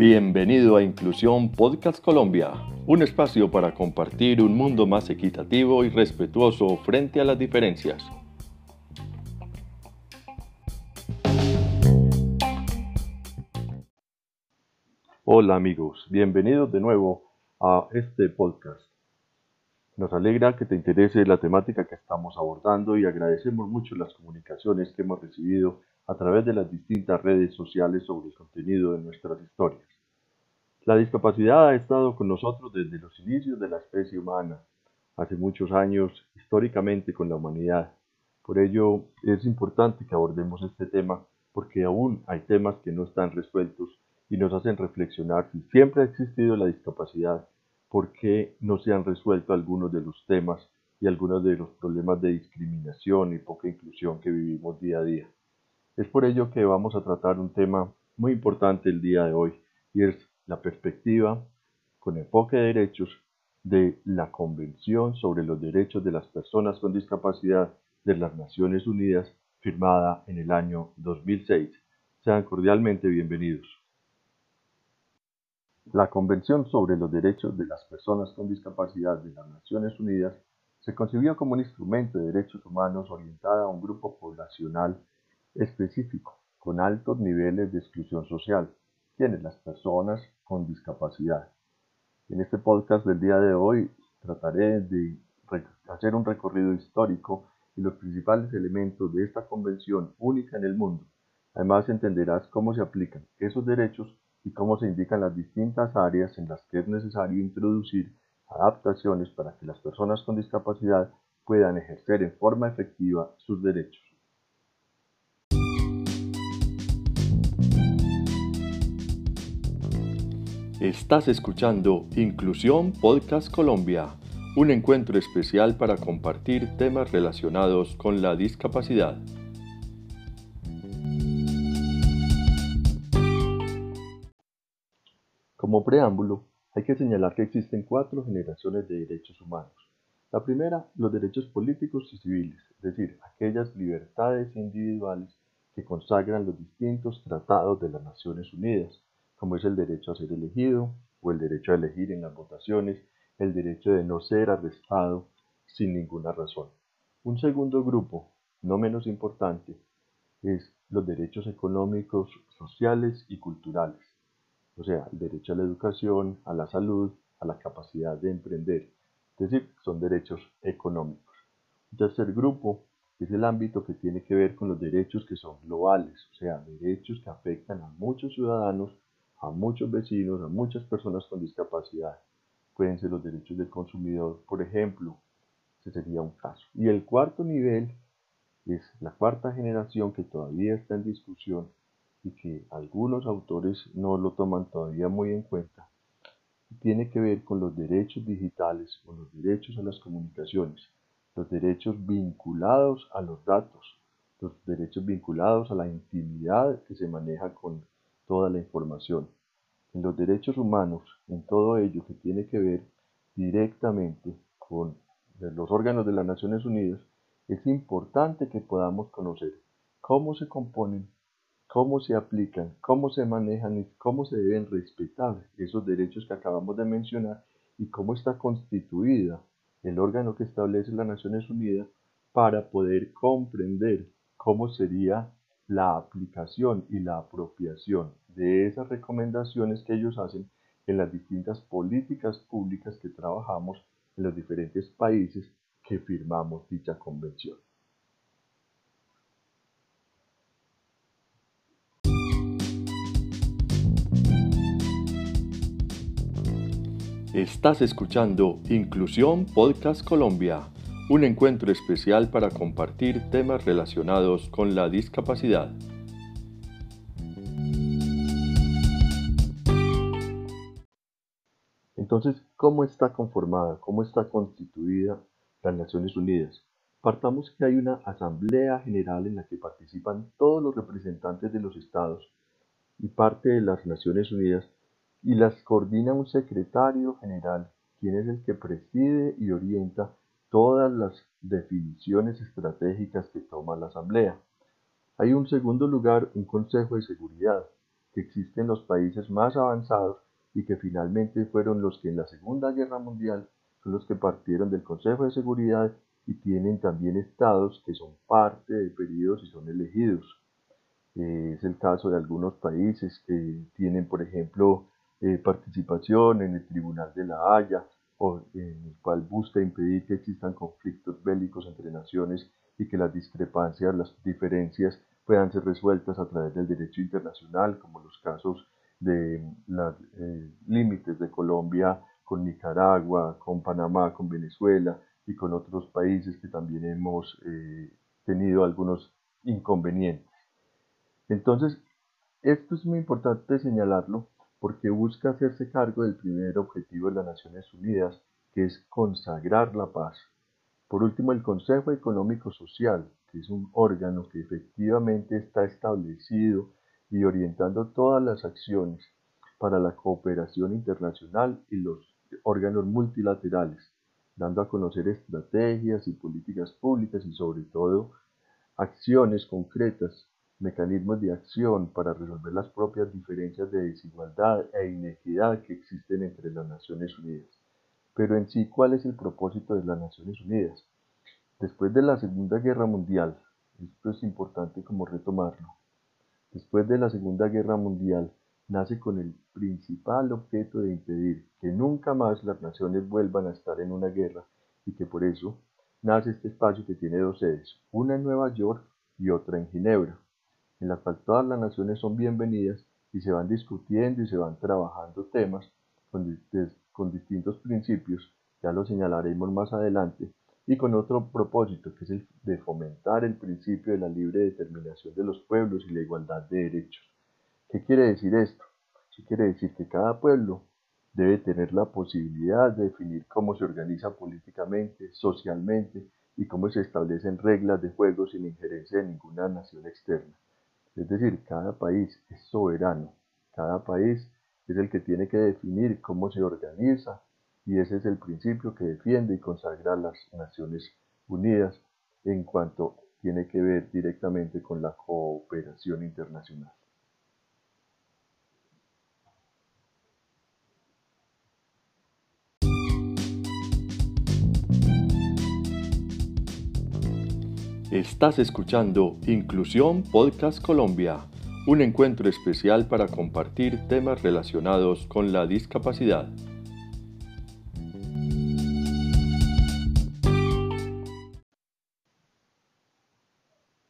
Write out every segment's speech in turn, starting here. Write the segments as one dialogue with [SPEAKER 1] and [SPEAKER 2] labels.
[SPEAKER 1] Bienvenido a Inclusión Podcast Colombia, un espacio para compartir un mundo más equitativo y respetuoso frente a las diferencias. Hola amigos, bienvenidos de nuevo a este podcast. Nos alegra que te interese la temática que estamos abordando y agradecemos mucho las comunicaciones que hemos recibido a través de las distintas redes sociales sobre el contenido de nuestras historias. La discapacidad ha estado con nosotros desde los inicios de la especie humana, hace muchos años históricamente con la humanidad. Por ello es importante que abordemos este tema porque aún hay temas que no están resueltos y nos hacen reflexionar si siempre ha existido la discapacidad, por qué no se han resuelto algunos de los temas y algunos de los problemas de discriminación y poca inclusión que vivimos día a día. Es por ello que vamos a tratar un tema muy importante el día de hoy y es la perspectiva con enfoque de derechos de la Convención sobre los Derechos de las Personas con Discapacidad de las Naciones Unidas, firmada en el año 2006. Sean cordialmente bienvenidos. La Convención sobre los Derechos de las Personas con Discapacidad de las Naciones Unidas se concibió como un instrumento de derechos humanos orientada a un grupo poblacional específico, con altos niveles de exclusión social, quienes las personas con discapacidad. En este podcast del día de hoy trataré de hacer un recorrido histórico y los principales elementos de esta convención única en el mundo. Además entenderás cómo se aplican esos derechos y cómo se indican las distintas áreas en las que es necesario introducir adaptaciones para que las personas con discapacidad puedan ejercer en forma efectiva sus derechos. Estás escuchando Inclusión Podcast Colombia, un encuentro especial para compartir temas relacionados con la discapacidad. Como preámbulo, hay que señalar que existen cuatro generaciones de derechos humanos. La primera, los derechos políticos y civiles, es decir, aquellas libertades individuales que consagran los distintos tratados de las Naciones Unidas como es el derecho a ser elegido o el derecho a elegir en las votaciones, el derecho de no ser arrestado sin ninguna razón. Un segundo grupo, no menos importante, es los derechos económicos, sociales y culturales, o sea, el derecho a la educación, a la salud, a la capacidad de emprender, es decir, son derechos económicos. Un tercer grupo es el ámbito que tiene que ver con los derechos que son globales, o sea, derechos que afectan a muchos ciudadanos a muchos vecinos, a muchas personas con discapacidad. Pueden ser los derechos del consumidor, por ejemplo. Ese sería un caso. Y el cuarto nivel es la cuarta generación que todavía está en discusión y que algunos autores no lo toman todavía muy en cuenta. Tiene que ver con los derechos digitales, con los derechos a las comunicaciones, los derechos vinculados a los datos, los derechos vinculados a la intimidad que se maneja con toda la información. En los derechos humanos, en todo ello que tiene que ver directamente con los órganos de las Naciones Unidas, es importante que podamos conocer cómo se componen, cómo se aplican, cómo se manejan y cómo se deben respetar esos derechos que acabamos de mencionar y cómo está constituida el órgano que establece las Naciones Unidas para poder comprender cómo sería la aplicación y la apropiación de esas recomendaciones que ellos hacen en las distintas políticas públicas que trabajamos en los diferentes países que firmamos dicha convención. Estás escuchando Inclusión Podcast Colombia un encuentro especial para compartir temas relacionados con la discapacidad. Entonces, ¿cómo está conformada, cómo está constituida las Naciones Unidas? Partamos que hay una Asamblea General en la que participan todos los representantes de los estados y parte de las Naciones Unidas y las coordina un secretario general, quien es el que preside y orienta todas las definiciones estratégicas que toma la Asamblea. Hay un segundo lugar, un Consejo de Seguridad, que existe en los países más avanzados y que finalmente fueron los que en la Segunda Guerra Mundial son los que partieron del Consejo de Seguridad y tienen también estados que son parte de periodos y son elegidos. Eh, es el caso de algunos países que tienen, por ejemplo, eh, participación en el Tribunal de la Haya, en el cual busca impedir que existan conflictos bélicos entre naciones y que las discrepancias, las diferencias puedan ser resueltas a través del derecho internacional, como los casos de los eh, límites de Colombia con Nicaragua, con Panamá, con Venezuela y con otros países que también hemos eh, tenido algunos inconvenientes. Entonces, esto es muy importante señalarlo porque busca hacerse cargo del primer objetivo de las Naciones Unidas, que es consagrar la paz. Por último, el Consejo Económico Social, que es un órgano que efectivamente está establecido y orientando todas las acciones para la cooperación internacional y los órganos multilaterales, dando a conocer estrategias y políticas públicas y sobre todo acciones concretas mecanismos de acción para resolver las propias diferencias de desigualdad e inequidad que existen entre las Naciones Unidas. Pero en sí, ¿cuál es el propósito de las Naciones Unidas? Después de la Segunda Guerra Mundial, esto es importante como retomarlo, después de la Segunda Guerra Mundial nace con el principal objeto de impedir que nunca más las naciones vuelvan a estar en una guerra y que por eso nace este espacio que tiene dos sedes, una en Nueva York y otra en Ginebra en la cual todas las naciones son bienvenidas y se van discutiendo y se van trabajando temas con, con distintos principios, ya lo señalaremos más adelante, y con otro propósito, que es el de fomentar el principio de la libre determinación de los pueblos y la igualdad de derechos. ¿Qué quiere decir esto? Sí quiere decir que cada pueblo debe tener la posibilidad de definir cómo se organiza políticamente, socialmente y cómo se establecen reglas de juego sin injerencia de ninguna nación externa. Es decir, cada país es soberano, cada país es el que tiene que definir cómo se organiza y ese es el principio que defiende y consagra las Naciones Unidas en cuanto tiene que ver directamente con la cooperación internacional.
[SPEAKER 2] Estás escuchando Inclusión Podcast Colombia, un encuentro especial para compartir temas relacionados con la discapacidad.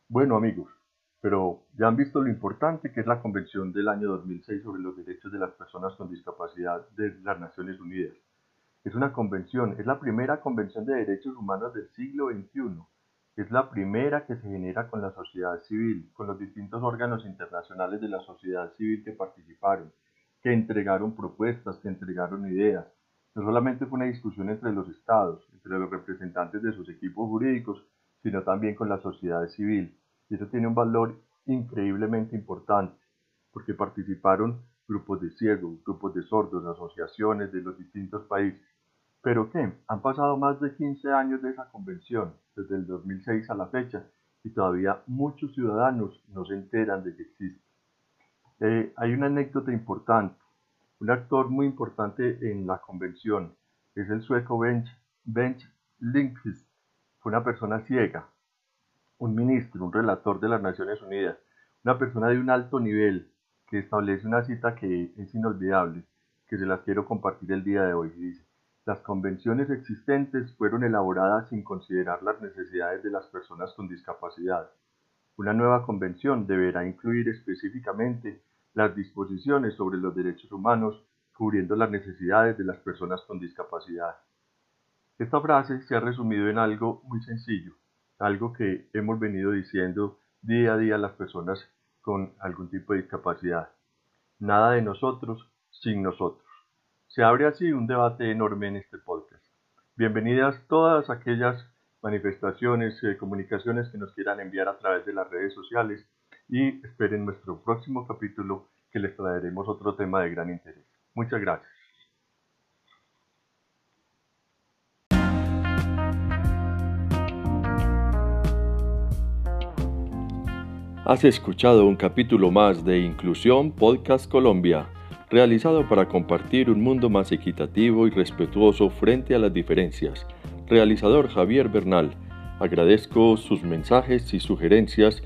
[SPEAKER 1] Bueno amigos, pero ya han visto lo importante que es la Convención del año 2006 sobre los derechos de las personas con discapacidad de las Naciones Unidas. Es una convención, es la primera convención de derechos humanos del siglo XXI es la primera que se genera con la sociedad civil, con los distintos órganos internacionales de la sociedad civil que participaron, que entregaron propuestas, que entregaron ideas. No solamente fue una discusión entre los estados, entre los representantes de sus equipos jurídicos, sino también con la sociedad civil. Y eso tiene un valor increíblemente importante, porque participaron grupos de ciegos, grupos de sordos, asociaciones de los distintos países. ¿Pero qué? Han pasado más de 15 años de esa convención, desde el 2006 a la fecha, y todavía muchos ciudadanos no se enteran de que existe. Eh, hay una anécdota importante. Un actor muy importante en la convención es el sueco Bench, Bench. Fue una persona ciega, un ministro, un relator de las Naciones Unidas, una persona de un alto nivel que establece una cita que es inolvidable, que se las quiero compartir el día de hoy. Dice, las convenciones existentes fueron elaboradas sin considerar las necesidades de las personas con discapacidad. Una nueva convención deberá incluir específicamente las disposiciones sobre los derechos humanos, cubriendo las necesidades de las personas con discapacidad. Esta frase se ha resumido en algo muy sencillo, algo que hemos venido diciendo día a día a las personas con algún tipo de discapacidad. Nada de nosotros sin nosotros. Se abre así un debate enorme en este podcast. Bienvenidas todas aquellas manifestaciones, y comunicaciones que nos quieran enviar a través de las redes sociales y esperen nuestro próximo capítulo que les traeremos otro tema de gran interés. Muchas gracias.
[SPEAKER 2] Has escuchado un capítulo más de Inclusión Podcast Colombia, realizado para compartir un mundo más equitativo y respetuoso frente a las diferencias. Realizador Javier Bernal. Agradezco sus mensajes y sugerencias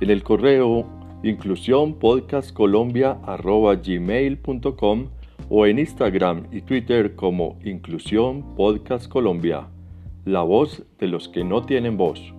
[SPEAKER 2] en el correo inclusiónpodcastcolombia.gmail.com o en Instagram y Twitter como Inclusión Podcast Colombia, la voz de los que no tienen voz.